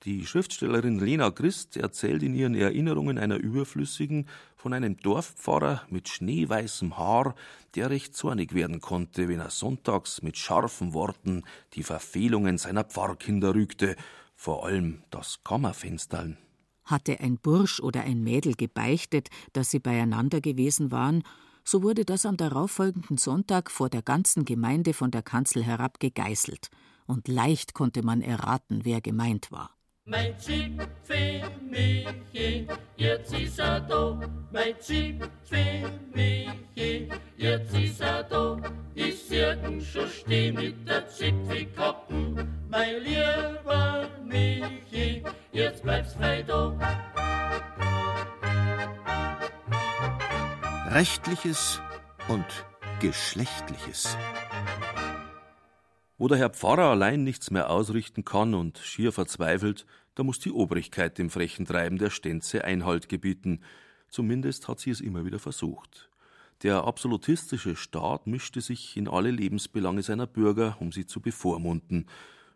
Die Schriftstellerin Lena Christ erzählt in ihren Erinnerungen einer überflüssigen von einem Dorfpfarrer mit schneeweißem Haar, der recht zornig werden konnte, wenn er sonntags mit scharfen Worten die Verfehlungen seiner Pfarrkinder rügte, vor allem das Kammerfenstern. Hatte ein Bursch oder ein Mädel gebeichtet, dass sie beieinander gewesen waren, so wurde das am darauffolgenden Sonntag vor der ganzen Gemeinde von der Kanzel herab gegeißelt, und leicht konnte man erraten, wer gemeint war. Mein Zipfel Michi, jetzt ist er da. Mein Zipfel Michi, jetzt ist er da. Ich sehe schon stehen mit der Zipfelkappen. Mein lieber Michi, jetzt bleibst frei da. Rechtliches und Geschlechtliches. Wo der Herr Pfarrer allein nichts mehr ausrichten kann und schier verzweifelt, da muss die Obrigkeit dem frechen Treiben der Stänze Einhalt gebieten. Zumindest hat sie es immer wieder versucht. Der absolutistische Staat mischte sich in alle Lebensbelange seiner Bürger, um sie zu bevormunden.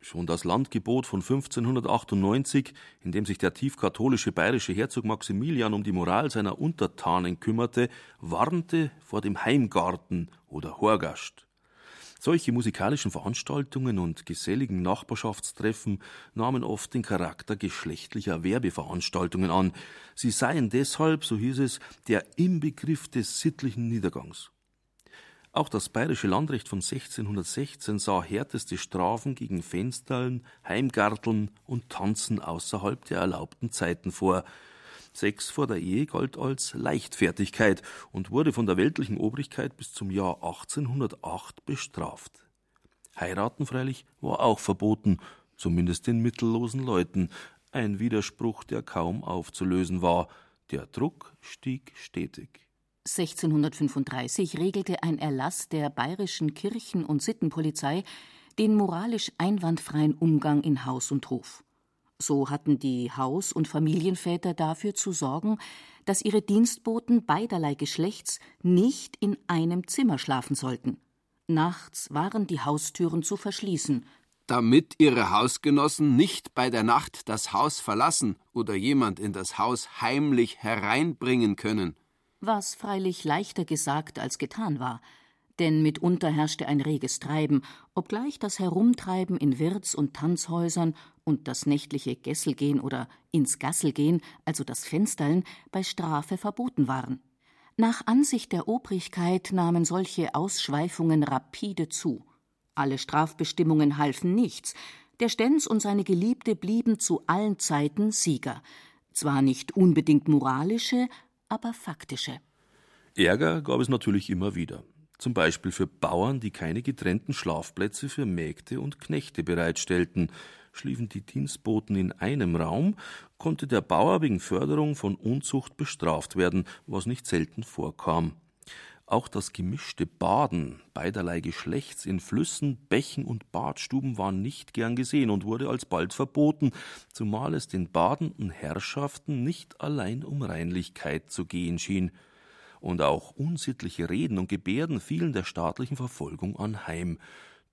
Schon das Landgebot von 1598, in dem sich der tiefkatholische bayerische Herzog Maximilian um die Moral seiner Untertanen kümmerte, warnte vor dem Heimgarten oder Horgast. Solche musikalischen Veranstaltungen und geselligen Nachbarschaftstreffen nahmen oft den Charakter geschlechtlicher Werbeveranstaltungen an. Sie seien deshalb, so hieß es, der Inbegriff des sittlichen Niedergangs. Auch das bayerische Landrecht von 1616 sah härteste Strafen gegen Fensterln, Heimgarteln und Tanzen außerhalb der erlaubten Zeiten vor. Sex vor der Ehe galt als Leichtfertigkeit und wurde von der weltlichen Obrigkeit bis zum Jahr 1808 bestraft. Heiraten freilich war auch verboten, zumindest den mittellosen Leuten, ein Widerspruch, der kaum aufzulösen war. Der Druck stieg stetig. 1635 regelte ein Erlass der bayerischen Kirchen- und Sittenpolizei den moralisch einwandfreien Umgang in Haus und Hof. So hatten die Haus- und Familienväter dafür zu sorgen, dass ihre Dienstboten beiderlei Geschlechts nicht in einem Zimmer schlafen sollten. Nachts waren die Haustüren zu verschließen, damit ihre Hausgenossen nicht bei der Nacht das Haus verlassen oder jemand in das Haus heimlich hereinbringen können. Was freilich leichter gesagt als getan war, denn mitunter herrschte ein reges Treiben, obgleich das Herumtreiben in Wirts- und Tanzhäusern und das nächtliche Gesselgehen oder ins Gasselgehen, also das Fensterln, bei Strafe verboten waren. Nach Ansicht der Obrigkeit nahmen solche Ausschweifungen rapide zu. Alle Strafbestimmungen halfen nichts. Der Stenz und seine Geliebte blieben zu allen Zeiten Sieger. Zwar nicht unbedingt moralische, aber faktische. Ärger gab es natürlich immer wieder. zum Beispiel für Bauern, die keine getrennten Schlafplätze für Mägde und Knechte bereitstellten. Schliefen die Dienstboten in einem Raum, konnte der Bauer wegen Förderung von Unzucht bestraft werden, was nicht selten vorkam. Auch das gemischte Baden beiderlei Geschlechts in Flüssen, Bächen und Badstuben war nicht gern gesehen und wurde alsbald verboten, zumal es den badenden Herrschaften nicht allein um Reinlichkeit zu gehen schien. Und auch unsittliche Reden und Gebärden fielen der staatlichen Verfolgung anheim.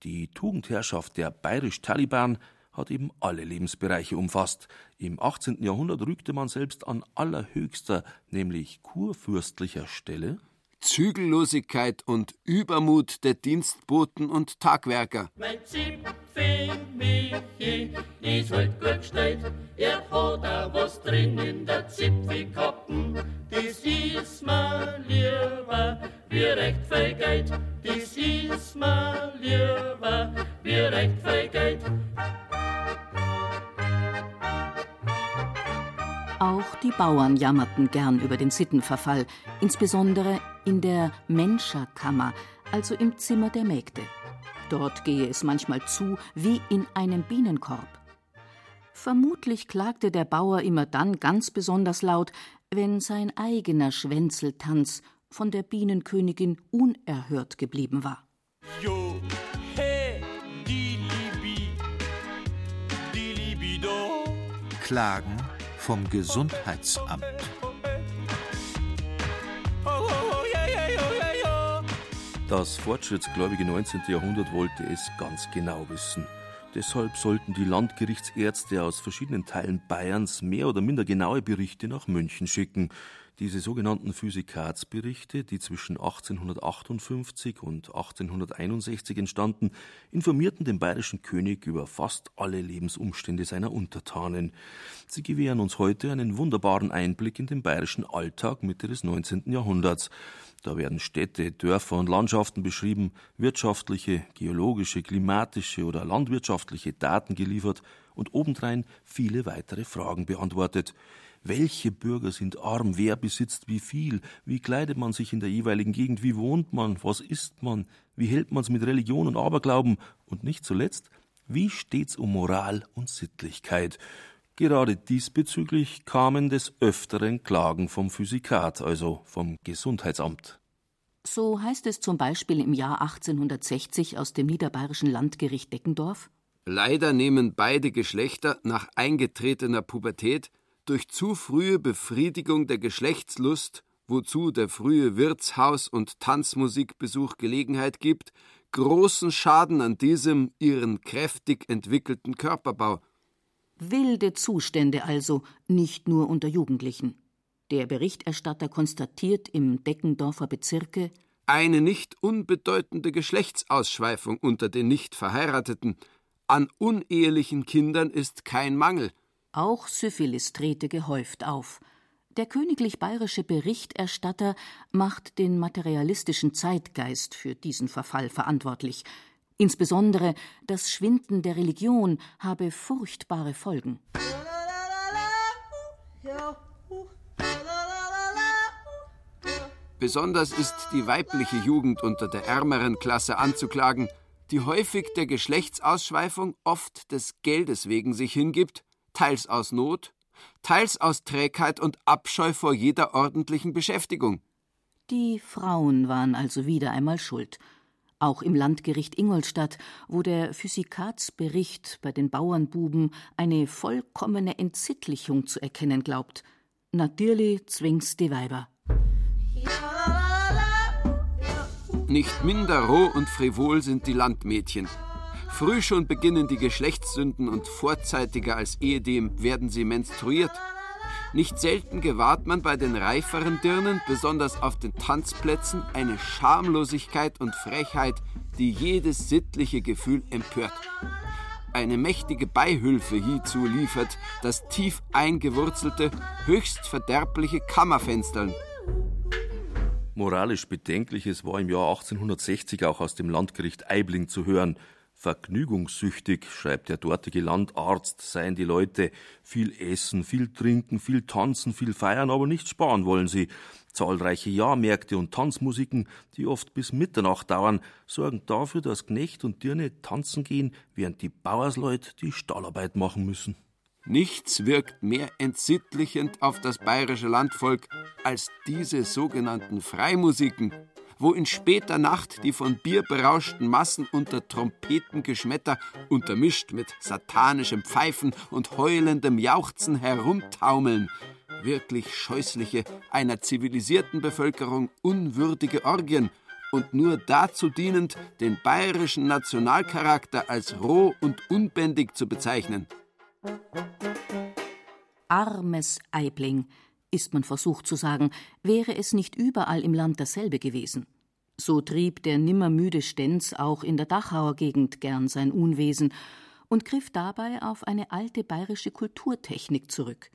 Die Tugendherrschaft der bayerisch-Taliban hat eben alle Lebensbereiche umfasst. Im 18. Jahrhundert rügte man selbst an allerhöchster, nämlich kurfürstlicher Stelle Zügellosigkeit und Übermut der Dienstboten und Tagwerker. Mein Zipfel Michi ist halt gut gestellt, er hat auch was drin in der Zipfelkappen. Das ist mir lieber wie recht viel Geld, das ist mir lieber wie recht viel Geld. Auch die Bauern jammerten gern über den Sittenverfall, insbesondere in der Menscherkammer, also im Zimmer der Mägde. Dort gehe es manchmal zu wie in einem Bienenkorb. Vermutlich klagte der Bauer immer dann ganz besonders laut, wenn sein eigener Schwänzeltanz von der Bienenkönigin unerhört geblieben war. Jo, hey, die Libi, die Libido. Klagen vom Gesundheitsamt. Das fortschrittsgläubige 19. Jahrhundert wollte es ganz genau wissen. Deshalb sollten die Landgerichtsärzte aus verschiedenen Teilen Bayerns mehr oder minder genaue Berichte nach München schicken. Diese sogenannten Physikatsberichte, die zwischen 1858 und 1861 entstanden, informierten den bayerischen König über fast alle Lebensumstände seiner Untertanen. Sie gewähren uns heute einen wunderbaren Einblick in den bayerischen Alltag Mitte des 19. Jahrhunderts. Da werden Städte, Dörfer und Landschaften beschrieben, wirtschaftliche, geologische, klimatische oder landwirtschaftliche Daten geliefert und obendrein viele weitere Fragen beantwortet. Welche Bürger sind arm? Wer besitzt wie viel? Wie kleidet man sich in der jeweiligen Gegend? Wie wohnt man? Was isst man? Wie hält man es mit Religion und Aberglauben? Und nicht zuletzt, wie steht's um Moral und Sittlichkeit? Gerade diesbezüglich kamen des Öfteren Klagen vom Physikat, also vom Gesundheitsamt. So heißt es zum Beispiel im Jahr 1860 aus dem niederbayerischen Landgericht Deckendorf. Leider nehmen beide Geschlechter nach eingetretener Pubertät durch zu frühe Befriedigung der Geschlechtslust, wozu der frühe Wirtshaus- und Tanzmusikbesuch Gelegenheit gibt, großen Schaden an diesem ihren kräftig entwickelten Körperbau. Wilde Zustände also, nicht nur unter Jugendlichen. Der Berichterstatter konstatiert im Deckendorfer Bezirke eine nicht unbedeutende Geschlechtsausschweifung unter den nicht Verheirateten. An unehelichen Kindern ist kein Mangel. Auch Syphilis trete gehäuft auf. Der königlich bayerische Berichterstatter macht den materialistischen Zeitgeist für diesen Verfall verantwortlich. Insbesondere das Schwinden der Religion habe furchtbare Folgen. Besonders ist die weibliche Jugend unter der ärmeren Klasse anzuklagen, die häufig der Geschlechtsausschweifung oft des Geldes wegen sich hingibt, teils aus Not, teils aus Trägheit und Abscheu vor jeder ordentlichen Beschäftigung. Die Frauen waren also wieder einmal schuld. Auch im Landgericht Ingolstadt, wo der Physikatsbericht bei den Bauernbuben eine vollkommene Entsittlichung zu erkennen glaubt. Natürlich zwingt's die Weiber. Nicht minder roh und frivol sind die Landmädchen. Früh schon beginnen die Geschlechtssünden und vorzeitiger als ehedem werden sie menstruiert. Nicht selten gewahrt man bei den reiferen Dirnen, besonders auf den Tanzplätzen, eine Schamlosigkeit und Frechheit, die jedes sittliche Gefühl empört. Eine mächtige Beihülfe hiezu liefert das tief eingewurzelte, höchst verderbliche Kammerfenstern. Moralisch Bedenkliches war im Jahr 1860 auch aus dem Landgericht Eibling zu hören. Vergnügungssüchtig, schreibt der dortige Landarzt, seien die Leute. Viel essen, viel trinken, viel tanzen, viel feiern, aber nicht sparen wollen sie. Zahlreiche Jahrmärkte und Tanzmusiken, die oft bis Mitternacht dauern, sorgen dafür, dass Knecht und Dirne tanzen gehen, während die Bauersleut die Stallarbeit machen müssen. Nichts wirkt mehr entsittlichend auf das bayerische Landvolk als diese sogenannten Freimusiken, wo in später Nacht die von Bier berauschten Massen unter Trompetengeschmetter, untermischt mit satanischem Pfeifen und heulendem Jauchzen herumtaumeln, wirklich scheußliche, einer zivilisierten Bevölkerung unwürdige Orgien und nur dazu dienend, den bayerischen Nationalcharakter als roh und unbändig zu bezeichnen. Armes Aibling, ist man versucht zu sagen, wäre es nicht überall im Land dasselbe gewesen. So trieb der nimmermüde Stenz auch in der Dachauer Gegend gern sein Unwesen und griff dabei auf eine alte bayerische Kulturtechnik zurück.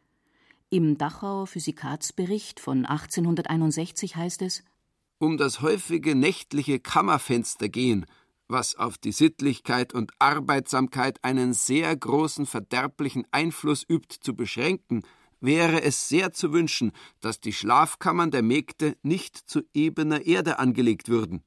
Im Dachauer Physikatsbericht von 1861 heißt es: Um das häufige nächtliche Kammerfenster gehen, was auf die Sittlichkeit und Arbeitsamkeit einen sehr großen verderblichen Einfluss übt, zu beschränken, wäre es sehr zu wünschen, dass die Schlafkammern der Mägde nicht zu ebener Erde angelegt würden.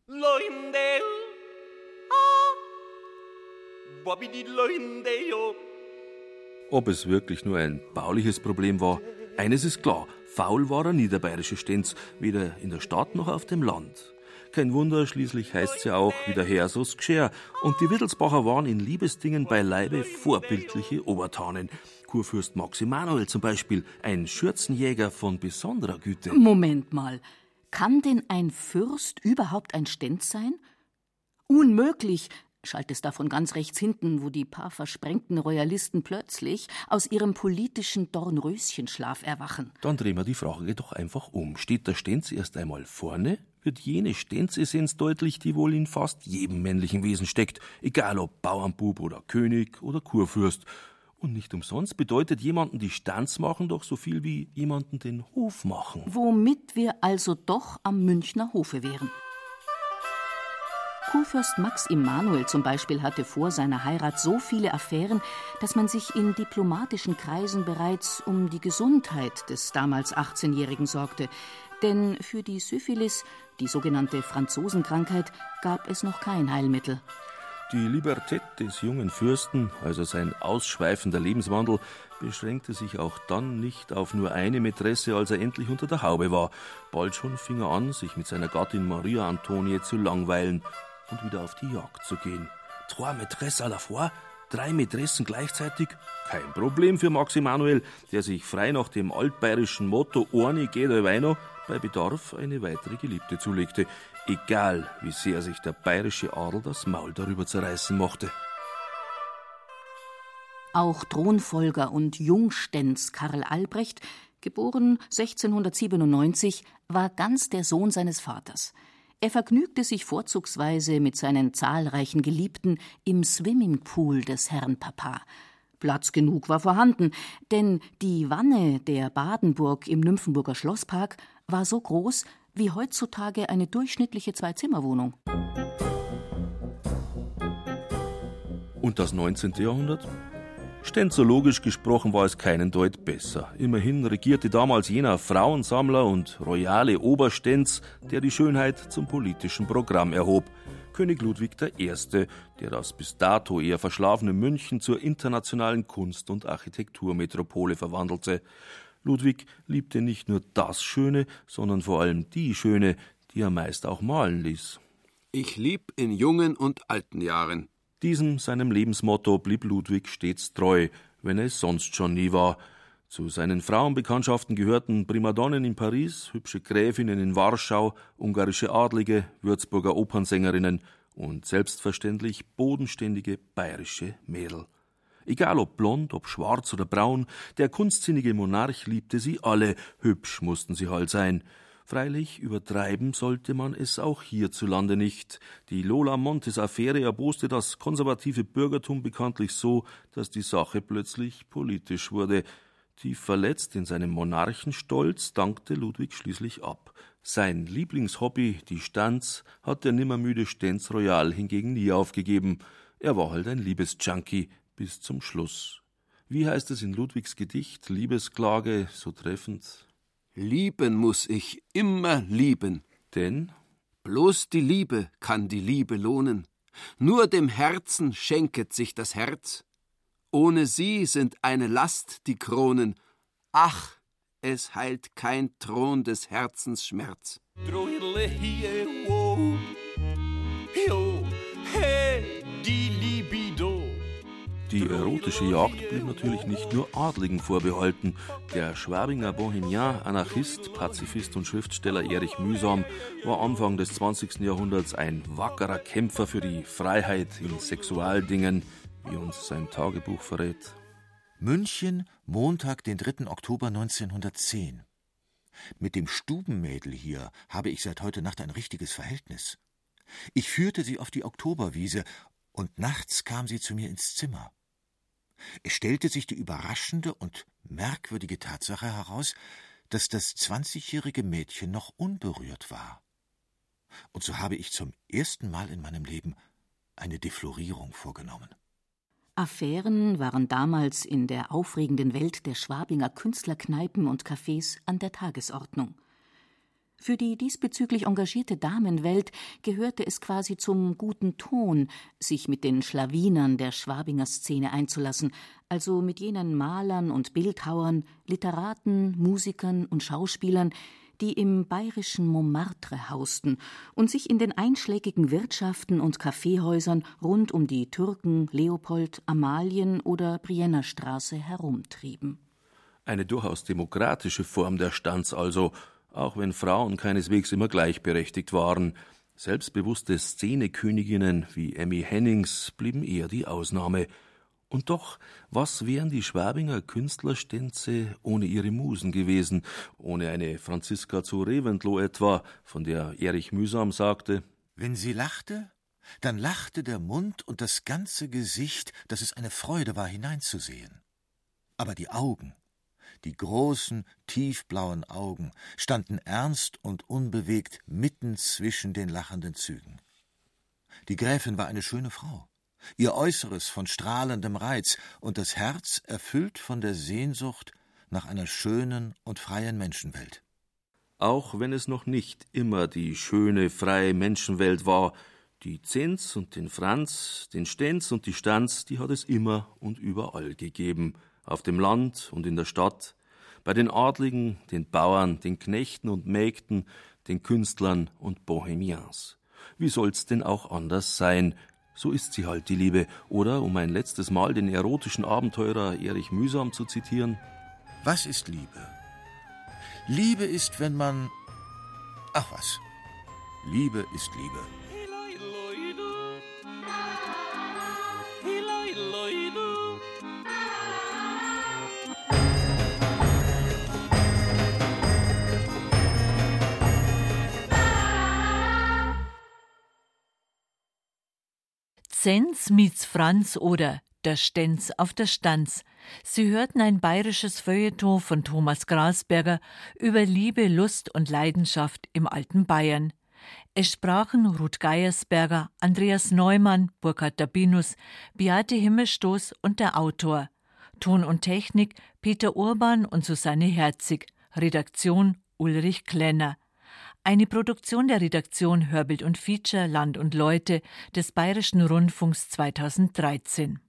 Ob es wirklich nur ein bauliches Problem war, eines ist klar, faul war er der bayerische Stenz, weder in der Stadt noch auf dem Land. Kein Wunder, schließlich heißt's ja auch, wie der Herr so's. Und die Wittelsbacher waren in Liebesdingen beileibe vorbildliche Obertanen. Kurfürst Max Emanuel zum Beispiel, ein Schürzenjäger von besonderer Güte. Moment mal. Kann denn ein Fürst überhaupt ein Stenz sein? Unmöglich, schallt es davon ganz rechts hinten, wo die paar versprengten Royalisten plötzlich aus ihrem politischen Dornröschenschlaf erwachen. Dann drehen wir die Frage doch einfach um. Steht der Stenz erst einmal vorne, wird jene Stenzessenz deutlich, die wohl in fast jedem männlichen Wesen steckt, egal ob Bauernbub oder König oder Kurfürst. Und nicht umsonst bedeutet jemanden die Stanz machen doch so viel wie jemanden den Hof machen. Womit wir also doch am Münchner Hofe wären. Kurfürst Max Emanuel zum Beispiel hatte vor seiner Heirat so viele Affären, dass man sich in diplomatischen Kreisen bereits um die Gesundheit des damals 18-Jährigen sorgte. Denn für die Syphilis, die sogenannte Franzosenkrankheit, gab es noch kein Heilmittel. Die Libertät des jungen Fürsten, also sein ausschweifender Lebenswandel, beschränkte sich auch dann nicht auf nur eine Mätresse, als er endlich unter der Haube war. Bald schon fing er an, sich mit seiner Gattin Maria Antonie zu langweilen und wieder auf die Jagd zu gehen. Trois Mätresses à la fois, drei Mätressen gleichzeitig? Kein Problem für Max Emanuel, der sich frei nach dem altbayerischen Motto Orni geht Weino bei Bedarf eine weitere Geliebte zulegte egal wie sehr sich der bayerische Adel das Maul darüber zerreißen mochte. Auch Thronfolger und Jungstenz Karl Albrecht, geboren 1697, war ganz der Sohn seines Vaters. Er vergnügte sich vorzugsweise mit seinen zahlreichen Geliebten im Swimmingpool des Herrn Papa. Platz genug war vorhanden, denn die Wanne der Badenburg im Nymphenburger Schlosspark war so groß, wie heutzutage eine durchschnittliche Zwei-Zimmer-Wohnung. Und das 19. Jahrhundert? Stenzologisch gesprochen war es keinen Deut besser. Immerhin regierte damals jener Frauensammler und royale Oberstenz, der die Schönheit zum politischen Programm erhob. König Ludwig I., der das bis dato eher verschlafene München zur internationalen Kunst- und Architekturmetropole verwandelte. Ludwig liebte nicht nur das Schöne, sondern vor allem die Schöne, die er meist auch malen ließ. Ich lieb in jungen und alten Jahren. Diesem seinem Lebensmotto blieb Ludwig stets treu, wenn es sonst schon nie war. Zu seinen Frauenbekanntschaften gehörten Primadonnen in Paris, hübsche Gräfinnen in Warschau, ungarische Adlige, Würzburger Opernsängerinnen und selbstverständlich bodenständige bayerische Mädel. Egal ob blond, ob schwarz oder braun, der kunstsinnige Monarch liebte sie alle, hübsch mussten sie halt sein. Freilich übertreiben sollte man es auch hierzulande nicht. Die Lola Montes Affäre erboste das konservative Bürgertum bekanntlich so, dass die Sache plötzlich politisch wurde. Tief verletzt in seinem Monarchenstolz dankte Ludwig schließlich ab. Sein Lieblingshobby, die Stanz, hat der nimmermüde Stenz Royal hingegen nie aufgegeben. Er war halt ein Liebesjunkie bis zum Schluss. Wie heißt es in Ludwigs Gedicht Liebesklage so treffend? Lieben muss ich immer lieben. Denn? Bloß die Liebe kann die Liebe lohnen. Nur dem Herzen schenket sich das Herz. Ohne sie sind eine Last die Kronen. Ach, es heilt kein Thron des Herzens Schmerz. Die erotische Jagd blieb natürlich nicht nur Adligen vorbehalten. Der Schwabinger Bohemian, Anarchist, Pazifist und Schriftsteller Erich Mühsam war Anfang des 20. Jahrhunderts ein wackerer Kämpfer für die Freiheit in Sexualdingen, wie uns sein Tagebuch verrät. München, Montag, den 3. Oktober 1910. Mit dem Stubenmädel hier habe ich seit heute Nacht ein richtiges Verhältnis. Ich führte sie auf die Oktoberwiese, und nachts kam sie zu mir ins Zimmer. Es stellte sich die überraschende und merkwürdige Tatsache heraus, dass das zwanzigjährige Mädchen noch unberührt war. Und so habe ich zum ersten Mal in meinem Leben eine Deflorierung vorgenommen. Affären waren damals in der aufregenden Welt der Schwabinger Künstlerkneipen und Cafés an der Tagesordnung. Für die diesbezüglich engagierte Damenwelt gehörte es quasi zum guten Ton, sich mit den Schlawinern der Schwabinger Szene einzulassen, also mit jenen Malern und Bildhauern, Literaten, Musikern und Schauspielern, die im bayerischen Montmartre hausten und sich in den einschlägigen Wirtschaften und Kaffeehäusern rund um die Türken, Leopold, Amalien oder Brienner Straße herumtrieben. Eine durchaus demokratische Form der Stanz also, auch wenn Frauen keineswegs immer gleichberechtigt waren. Selbstbewusste Szeneköniginnen wie Emmy Hennings blieben eher die Ausnahme – und doch, was wären die Schwabinger Künstlerstänze ohne ihre Musen gewesen, ohne eine Franziska zu Reventlow etwa, von der Erich Mühsam sagte, Wenn sie lachte, dann lachte der Mund und das ganze Gesicht, dass es eine Freude war, hineinzusehen. Aber die Augen, die großen, tiefblauen Augen, standen ernst und unbewegt mitten zwischen den lachenden Zügen. Die Gräfin war eine schöne Frau ihr Äußeres von strahlendem Reiz und das Herz erfüllt von der Sehnsucht nach einer schönen und freien Menschenwelt. Auch wenn es noch nicht immer die schöne, freie Menschenwelt war, die Zins und den Franz, den Stenz und die Stanz, die hat es immer und überall gegeben, auf dem Land und in der Stadt, bei den Adligen, den Bauern, den Knechten und Mägden, den Künstlern und Bohemians. Wie soll's denn auch anders sein, so ist sie halt, die Liebe. Oder, um ein letztes Mal den erotischen Abenteurer Erich Mühsam zu zitieren. Was ist Liebe? Liebe ist, wenn man. Ach was. Liebe ist Liebe. Zenz meets Franz oder Der Stenz auf der Stanz. Sie hörten ein bayerisches Feuilleton von Thomas Grasberger über Liebe, Lust und Leidenschaft im alten Bayern. Es sprachen Ruth Geiersberger, Andreas Neumann, Burkhard Dabinus, Beate Himmelstoß und der Autor. Ton und Technik Peter Urban und Susanne Herzig. Redaktion Ulrich Klenner. Eine Produktion der Redaktion Hörbild und Feature Land und Leute des Bayerischen Rundfunks 2013.